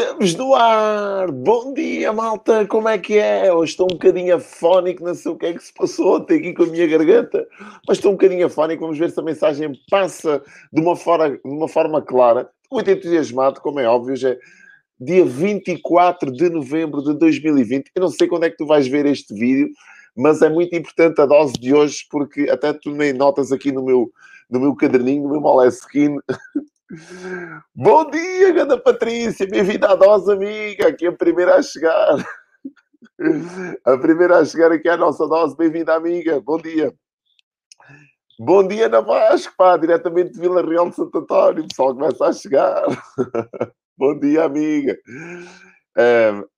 Estamos no ar! Bom dia, malta! Como é que é? Hoje estou um bocadinho afónico, não sei o que é que se passou até aqui com a minha garganta, mas estou um bocadinho afónico. Vamos ver se a mensagem passa de uma, fora, de uma forma clara. Muito entusiasmado, como é óbvio, hoje é dia 24 de novembro de 2020. Eu não sei quando é que tu vais ver este vídeo, mas é muito importante a dose de hoje, porque até nem notas aqui no meu, no meu caderninho, no meu Moleskine. Bom dia, Ganda Patrícia, bem-vinda à dose, amiga. Aqui a primeira a chegar. A primeira a chegar aqui à nossa dose, bem-vinda, amiga. Bom dia. Bom dia, Ana Vasco, pá, diretamente de Vila Real de Santo António. O pessoal começa a chegar. Bom dia, amiga.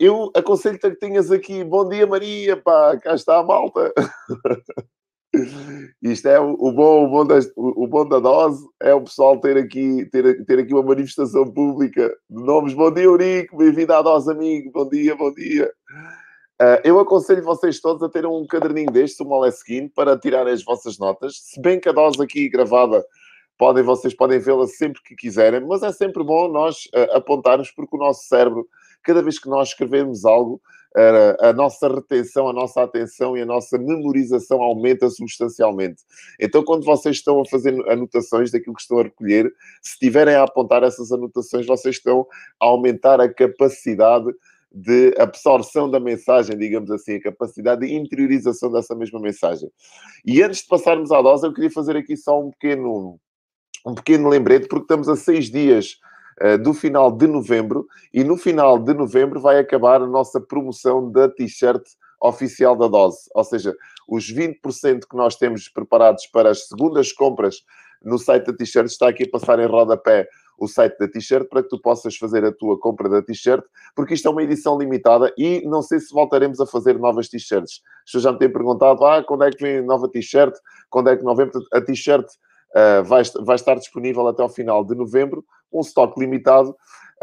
eu aconselho-te que tenhas aqui. Bom dia, Maria, pá, cá está a malta. Isto é o, bom, o, bom o, bom da dose, é o pessoal ter aqui, ter, ter aqui uma manifestação pública de nomes. Bom dia, Eurico, bem-vindo à dose, amigo. Bom dia, bom dia. Uh, eu aconselho vocês todos a terem um caderninho deste, um Moleskine, para tirar as vossas notas. Se bem que a dose aqui gravada, podem, vocês podem vê-la sempre que quiserem, mas é sempre bom nós uh, apontarmos, porque o nosso cérebro, cada vez que nós escrevemos algo, a nossa retenção, a nossa atenção e a nossa memorização aumenta substancialmente. Então, quando vocês estão a fazer anotações daquilo que estão a recolher, se estiverem a apontar essas anotações, vocês estão a aumentar a capacidade de absorção da mensagem, digamos assim, a capacidade de interiorização dessa mesma mensagem. E antes de passarmos à dose, eu queria fazer aqui só um pequeno, um pequeno lembrete, porque estamos a seis dias do final de novembro e no final de novembro vai acabar a nossa promoção da t-shirt oficial da dose, ou seja, os 20% que nós temos preparados para as segundas compras no site da t-shirt está aqui a passar em rodapé o site da t-shirt para que tu possas fazer a tua compra da t-shirt, porque isto é uma edição limitada e não sei se voltaremos a fazer novas t-shirts. As já me têm perguntado, ah, quando é que vem nova t-shirt? Quando é que novembro? A t-shirt uh, vai, vai estar disponível até ao final de novembro, um estoque limitado.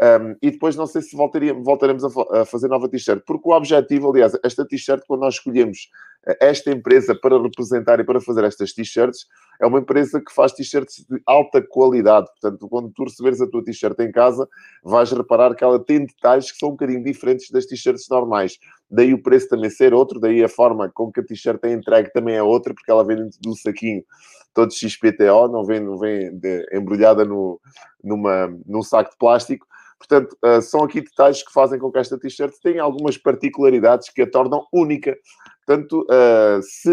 Um, e depois não sei se voltaremos a, a fazer nova t-shirt, porque o objetivo, aliás, esta t-shirt, quando nós escolhemos eh, esta empresa para representar e para fazer estas t-shirts, é uma empresa que faz t-shirts de alta qualidade. Portanto, quando tu receberes a tua t-shirt em casa, vais reparar que ela tem detalhes que são um bocadinho diferentes das t-shirts normais. Daí o preço também ser outro, daí a forma com que a t-shirt é entregue também é outra, porque ela vem dentro do saquinho todo XPTO, não vem, não vem de, embrulhada no, numa, num saco de plástico. Portanto, uh, são aqui detalhes que fazem com que esta t-shirt tenha algumas particularidades que a tornam única. Portanto, uh, se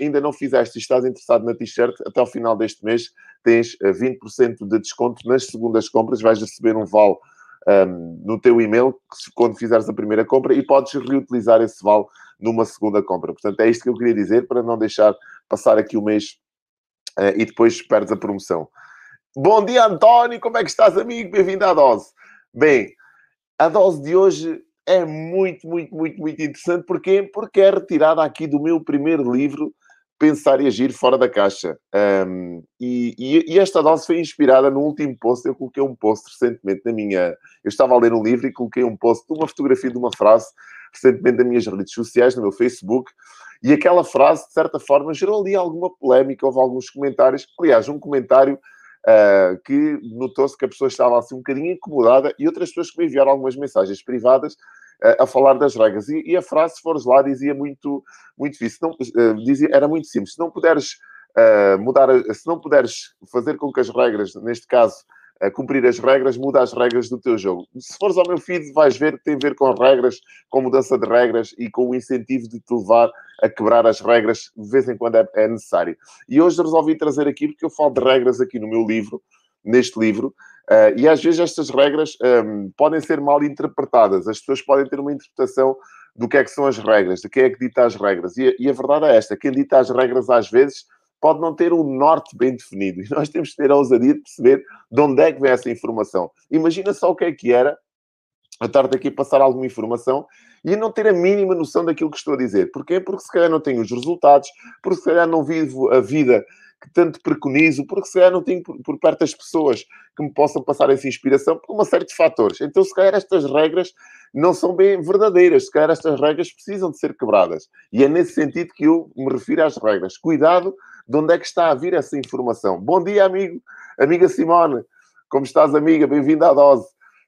ainda não fizeste e estás interessado na t-shirt, até ao final deste mês tens 20% ah, de desconto nas segundas compras. Vais receber um vale um, no teu e-mail quando fizeres a primeira compra e podes reutilizar esse vale numa segunda compra. Portanto, é isto que eu queria dizer para não deixar passar aqui o mês uh, e depois perdes a promoção. Bom dia, António. Como é que estás, amigo? Bem-vindo à dose. Bem, a dose de hoje é muito, muito, muito, muito interessante. Porquê? Porque é retirada aqui do meu primeiro livro, Pensar e Agir Fora da Caixa. Um, e, e, e, esta dose foi inspirada no último post. Eu coloquei um post recentemente na minha. Eu estava a ler um livro e coloquei um post de uma fotografia de uma frase recentemente nas minhas redes sociais, no meu Facebook. E aquela frase, de certa forma, gerou ali alguma polémica, houve alguns comentários. Aliás, um comentário uh, que notou-se que a pessoa estava assim um bocadinho incomodada e outras pessoas que me enviaram algumas mensagens privadas a falar das regras. E, e, a frase, se fores lá, dizia muito, muito difícil. Não, uh, dizia, era muito simples. Se não puderes mudar, se não puderes fazer com que as regras, neste caso, cumprir as regras, muda as regras do teu jogo. Se fores ao meu feed, vais ver que tem a ver com regras, com mudança de regras e com o incentivo de te levar a quebrar as regras de vez em quando é, é necessário. E hoje resolvi trazer aqui, porque eu falo de regras aqui no meu livro, neste livro, uh, e às vezes estas regras um, ehm, podem ser mal interpretadas. As pessoas podem ter uma interpretação do que é que são as regras, de quem é que dita as regras. E, e a verdade é esta: quem dita as regras às vezes pode não ter um norte bem definido. E nós temos que ter a ousadia de perceber de onde é que vem essa informação. Imagina só o que é que era a estar aqui passar alguma informação e não ter a mínima noção daquilo que estou a dizer. Porquê? Porque se calhar não tenho os resultados, porque se calhar não vivo a vida que tanto preconizo, porque se calhar não tenho por, por perto as pessoas que me possam passar essa inspiração por uma série de fatores. Então, se calhar estas regras não são bem verdadeiras, se calhar estas regras precisam de ser quebradas. E é nesse sentido que eu me refiro às regras. Cuidado de onde é que está a vir essa informação. Bom dia, amigo, amiga Simone. Como estás, amiga? Bem-vinda à dose.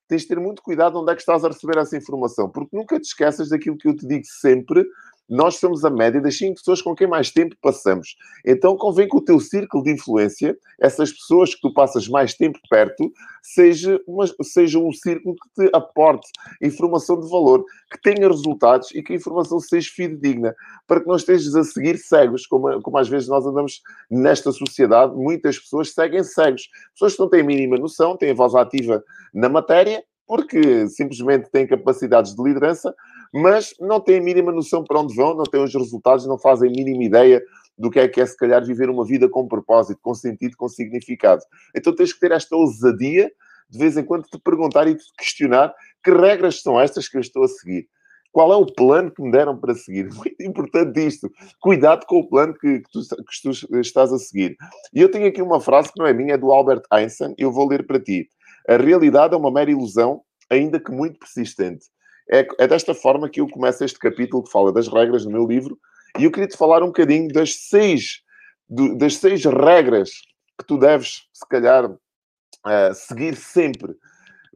tens de ter muito cuidado onde é que estás a receber essa informação, porque nunca te esqueças daquilo que eu te digo sempre nós somos a média das 5 pessoas com quem mais tempo passamos. Então convém que o teu círculo de influência, essas pessoas que tu passas mais tempo perto, seja, uma, seja um círculo que te aporte informação de valor, que tenha resultados e que a informação seja fidedigna, para que não estejas a seguir cegos, como, como às vezes nós andamos nesta sociedade, muitas pessoas seguem cegos. Pessoas que não têm a mínima noção, têm a voz ativa na matéria, porque simplesmente têm capacidades de liderança, mas não têm a mínima noção para onde vão, não têm os resultados, não fazem a mínima ideia do que é que é, se calhar, viver uma vida com propósito, com sentido, com significado. Então tens que ter esta ousadia, de vez em quando, te perguntar e te questionar que regras são estas que eu estou a seguir. Qual é o plano que me deram para seguir? Muito importante isto. Cuidado com o plano que, que, tu, que tu estás a seguir. E eu tenho aqui uma frase que não é minha, é do Albert Einstein, eu vou ler para ti. A realidade é uma mera ilusão, ainda que muito persistente. É, é desta forma que eu começo este capítulo que fala das regras no meu livro. E eu queria te falar um bocadinho das seis, do, das seis regras que tu deves, se calhar, uh, seguir sempre.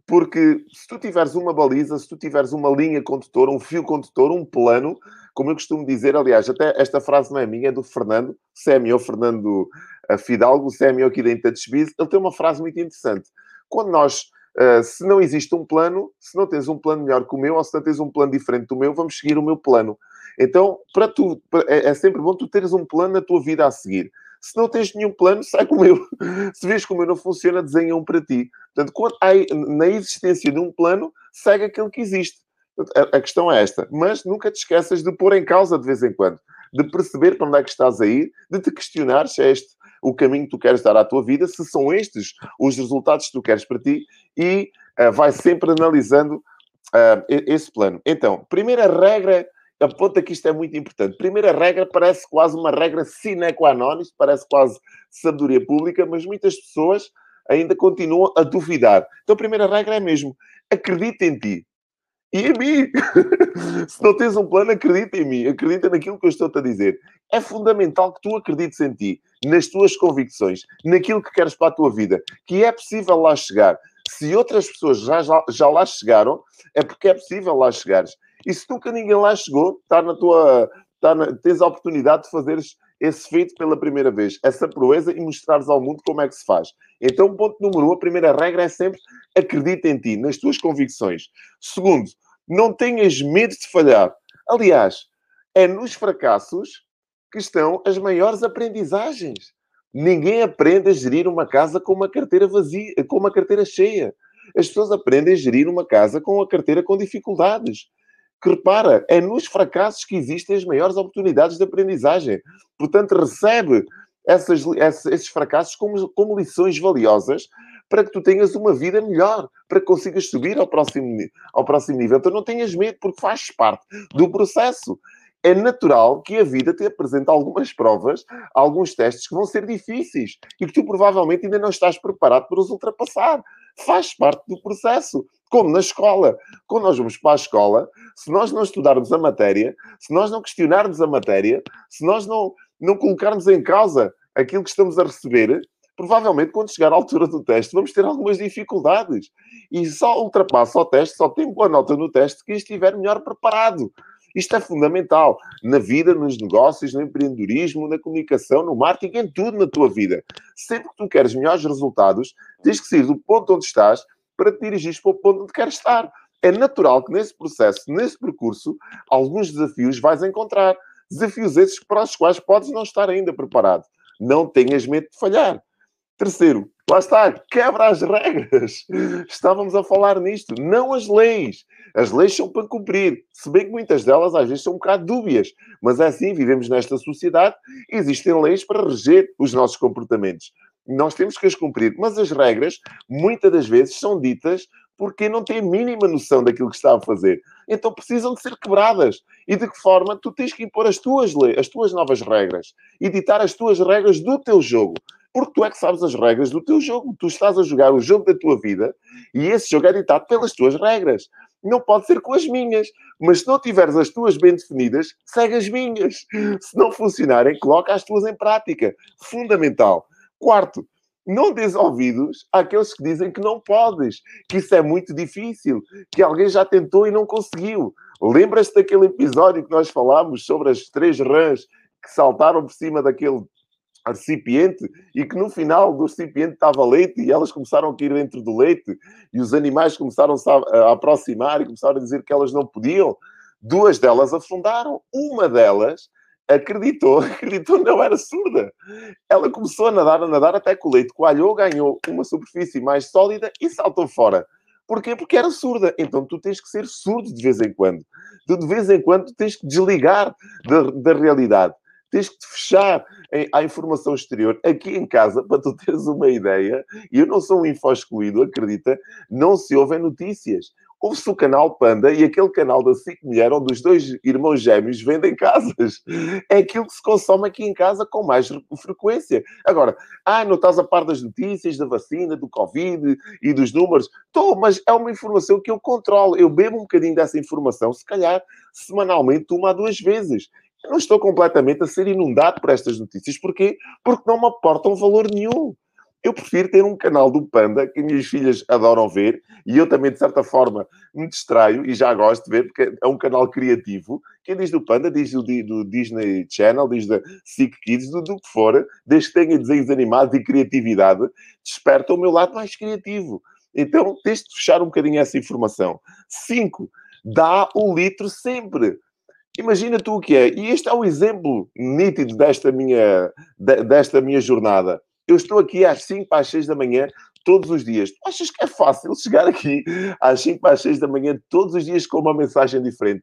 Porque se tu tiveres uma baliza, se tu tiveres uma linha condutora, um fio condutor, um plano, como eu costumo dizer, aliás, até esta frase não é minha, é do Fernando, CMO Fernando eh, Fidalgo, CMO aqui da Intouchbiz, ele tem uma frase muito interessante. Quando nós Uh, se não existe um plano, se não tens um plano melhor que o meu, ou se não tens um plano diferente do meu, vamos seguir o meu plano. Então, para tu, é, é, sempre bom tu teres um plano na tua vida a seguir. Se não tens nenhum plano, sai com o meu. Se vês que o meu não funciona, desenha um para ti. Portanto, quando na existência de um plano, segue aquele que existe. A, a questão é esta. Mas nunca te esqueças de pôr em causa de vez em quando. De perceber para onde é que estás a ir, de te questionar se é este o caminho que tu queres dar à tua vida, se são estes os resultados que tu queres para ti, e uh, vai sempre analisando uh, esse plano. Então, primeira regra, aponta que isto é muito importante. Primeira regra parece quase uma regra sine qua non, isto parece quase sabedoria pública, mas muitas pessoas ainda continuam a duvidar. Então, a primeira regra é mesmo, acredita em ti e em mim. Se não tens um plano, acredita em mim, acredita naquilo que eu estou-te a dizer. É fundamental que tu acredites em ti, nas tuas convicções, naquilo que queres para a tua vida, que é possível lá chegar. Se outras pessoas já, já, lá chegaram, é porque é possível lá chegares. E se nunca ninguém lá chegou, está na tua, está na, tens a oportunidade de fazeres esse feito pela primeira vez, essa proeza e mostrares ao mundo como é que se faz. Então, ponto número um, a primeira regra é sempre acredita em ti, nas tuas convicções. Segundo, não tenhas medo de falhar. Aliás, é nos fracassos que estão as maiores aprendizagens. Ninguém aprende a gerir uma casa com uma carteira vazia, com uma carteira cheia. As pessoas aprendem a gerir uma casa com a carteira com dificuldades. Que repara, é nos fracassos que existem as maiores oportunidades de aprendizagem. Portanto, recebe essas, esses fracassos como, como lições valiosas para que tu tenhas uma vida melhor, para que consigas subir ao próximo, ao próximo nível. Então não tenhas medo, porque faz parte do processo. É natural que a vida te apresente algumas provas, alguns testes que vão ser difíceis e que tu provavelmente ainda não estás preparado para os ultrapassar. Faz parte do processo. Como na escola. Quando nós vamos para a escola, se nós não estudarmos a matéria, se nós não questionarmos a matéria, se nós não, não colocarmos em causa aquilo que estamos a receber, provavelmente quando chegar à altura do teste vamos ter algumas dificuldades. E só ultrapassa o teste, só tem boa nota no teste quem estiver melhor preparado. Isto é fundamental na vida, nos negócios, no empreendedorismo, na comunicação, no marketing, em tudo na tua vida. Sempre que tu queres melhores resultados, tens que sair do ponto onde estás para te dirigir para o ponto onde queres estar. É natural que nesse processo, nesse percurso, alguns desafios vais encontrar. Desafios esses para os quais podes não estar ainda preparado. Não tenhas medo de falhar. Terceiro, lá está, quebra as regras. Estávamos a falar nisto, não as leis. As leis são para cumprir, se bem que muitas delas às vezes são um bocado dúbias, mas é assim, vivemos nesta sociedade, existem leis para reger os nossos comportamentos. Nós temos que as cumprir, mas as regras, muitas das vezes, são ditas porque não têm a mínima noção daquilo que está a fazer. Então precisam de ser quebradas. E de que forma? Tu tens que impor as tuas leis, as tuas novas regras. E ditar as tuas regras do teu jogo porque tu é que sabes as regras do teu jogo. Tu estás a jogar o jogo da tua vida e esse jogo é ditado pelas tuas regras. Não pode ser com as minhas. Mas se não tiveres as tuas bem definidas, segue as minhas. Se não funcionarem, coloca as tuas em prática. Fundamental. Quarto, não dês ouvidos àqueles que dizem que não podes, que isso é muito difícil, que alguém já tentou e não conseguiu. Lembras-te daquele episódio que nós falámos sobre as três rãs que saltaram por cima daquele recipiente e que no final do recipiente estava leite e elas começaram a cair dentro do leite e os animais começaram a aproximar e começaram a dizer que elas não podiam. Duas delas afundaram. Uma delas acreditou, acreditou, não era surda. Ela começou a nadar, a nadar até que o leite coalhou, ganhou uma superfície mais sólida e saltou fora. Porquê? Porque era surda. Então tu tens que ser surdo de vez em quando. Tu de vez em quando tens que desligar da, da realidade. Tens que te fechar em, à informação exterior. Aqui em casa, para tu teres uma ideia, e eu não sou um info excluído, acredita, não se ouvem notícias ouve-se o canal Panda e aquele canal da SIC Mulher, onde os dois irmãos gêmeos vendem casas. É aquilo que se consome aqui em casa com mais frequência. Agora, ah, não estás a par das notícias, da vacina, do Covid e dos números? Estou, mas é uma informação que eu controlo. Eu bebo um bocadinho dessa informação, se calhar semanalmente, uma a duas vezes. Eu não estou completamente a ser inundado por estas notícias. Porquê? Porque não me aportam valor nenhum. Eu prefiro ter um canal do Panda que minhas filhas adoram ver e eu também, de certa forma, me distraio e já gosto de ver porque é um canal criativo. Quem diz do Panda, diz do, do Disney Channel, diz da SIC Kids, do, do que for, desde que tenha desenhos animados e criatividade, desperta o meu lado mais criativo. Então, tens de fechar um bocadinho essa informação. Cinco, dá um litro sempre. Imagina tu o que é. E este é o exemplo nítido desta minha, desta minha jornada. Eu estou aqui às 5 para as 6 da manhã todos os dias. Tu achas que é fácil chegar aqui às 5 para as 6 da manhã todos os dias com uma mensagem diferente?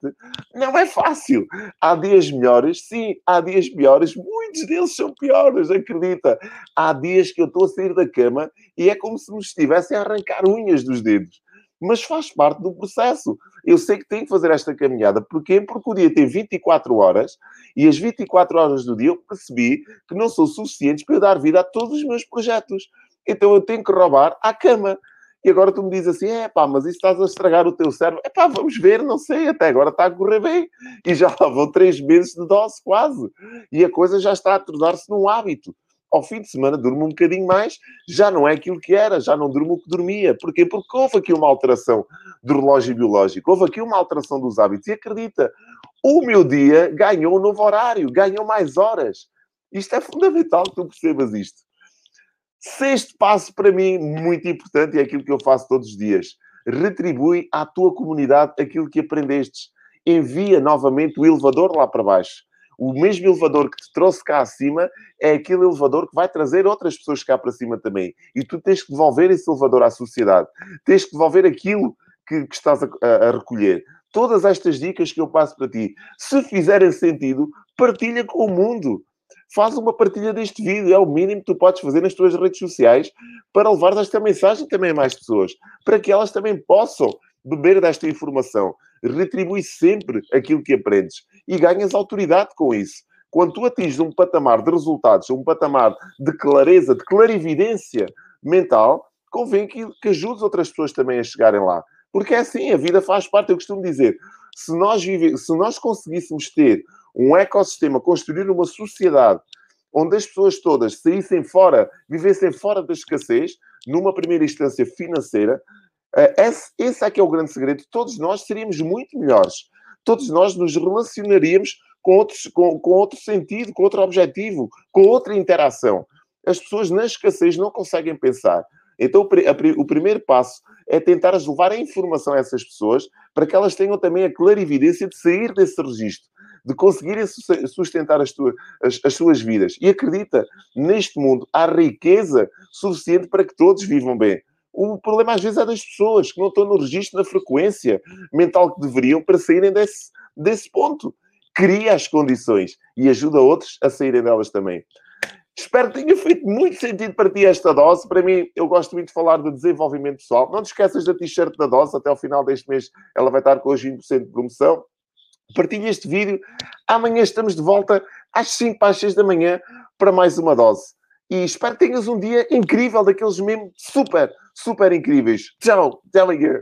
Não é fácil. Há dias melhores, sim, há dias piores. Muitos deles são piores, acredita. Há dias que eu estou a sair da cama e é como se me estivessem a arrancar unhas dos dedos mas faz parte do processo. Eu sei que tenho que fazer esta caminhada. Porquê? Porque o dia tem 24 horas e as 24 horas do dia eu percebi que não são suficientes para eu dar vida a todos os meus projetos. Então eu tenho que roubar à cama. E agora tu me dizes assim, é pá, mas isso estás a estragar o teu cérebro. É pá, vamos ver, não sei, até agora está a correr bem. E já lá vão três meses de dose, quase. E a coisa já está a tornar-se num hábito ao fim de semana durmo um bocadinho mais, já não é aquilo que era, já não durmo o que dormia. Porquê? Porque houve aqui uma alteração do relógio biológico, houve aqui uma alteração dos hábitos. E acredita, o meu dia ganhou um novo horário, ganhou mais horas. Isto é fundamental que tu percebas isto. Sexto passo para mim, muito importante, é aquilo que eu faço todos os dias. Retribui à tua comunidade aquilo que aprendestes. Envia novamente o elevador lá para baixo o mesmo elevador que te trouxe cá acima é aquele elevador que vai trazer outras pessoas cá para cima também. E tu tens que devolver esse elevador à sociedade. Tens que devolver aquilo que, que estás a, a, a recolher. Todas estas dicas que eu passo para ti, se fizerem sentido, partilha com o mundo. Faz uma partilha deste vídeo, é o mínimo que tu podes fazer nas tuas redes sociais para levar esta mensagem também a mais pessoas, para que elas também possam beber desta informação. Retribui sempre aquilo que aprendes e ganhas autoridade com isso. Quando tu atinges um patamar de resultados, um patamar de clareza, de clarividência mental, convém que, que ajudes outras pessoas também a chegarem lá. Porque é assim, a vida faz parte. Eu costumo dizer, se nós, vive, se nós conseguíssemos ter um ecossistema, construir uma sociedade onde as pessoas todas saíssem fora, vivessem fora da escassez, numa primeira instância financeira, eh, esse, esse é que é o grande segredo. Todos nós seríamos muito melhores. Todos nós nos relacionaríamos com, outros, com, com outro sentido, com outro objetivo, com outra interação. As pessoas na escassez não conseguem pensar. Então, o primeiro passo é tentar levar a informação a essas pessoas para que elas tenham também a clarividência de sair desse registro, de conseguirem sustentar as, tuas, as, as, suas vidas. E acredita, neste mundo há riqueza suficiente para que todos vivam bem. O problema às vezes é das pessoas que não estão no registro da frequência mental que deveriam para saírem desse, desse ponto. Cria as condições e ajuda outros a saírem delas também. Espero que tenha feito muito sentido para ti esta dose. Para mim, eu gosto muito de falar de desenvolvimento pessoal. Não te esqueças da t-shirt da dose. Até ao final deste mês ela vai estar com os 20% de promoção. Partilha este vídeo. Amanhã estamos de volta às 5 para as 6 da manhã para mais uma dose. E espero que tenhas um dia incrível, daqueles mesmo super, super incríveis. Tchau, amanhã.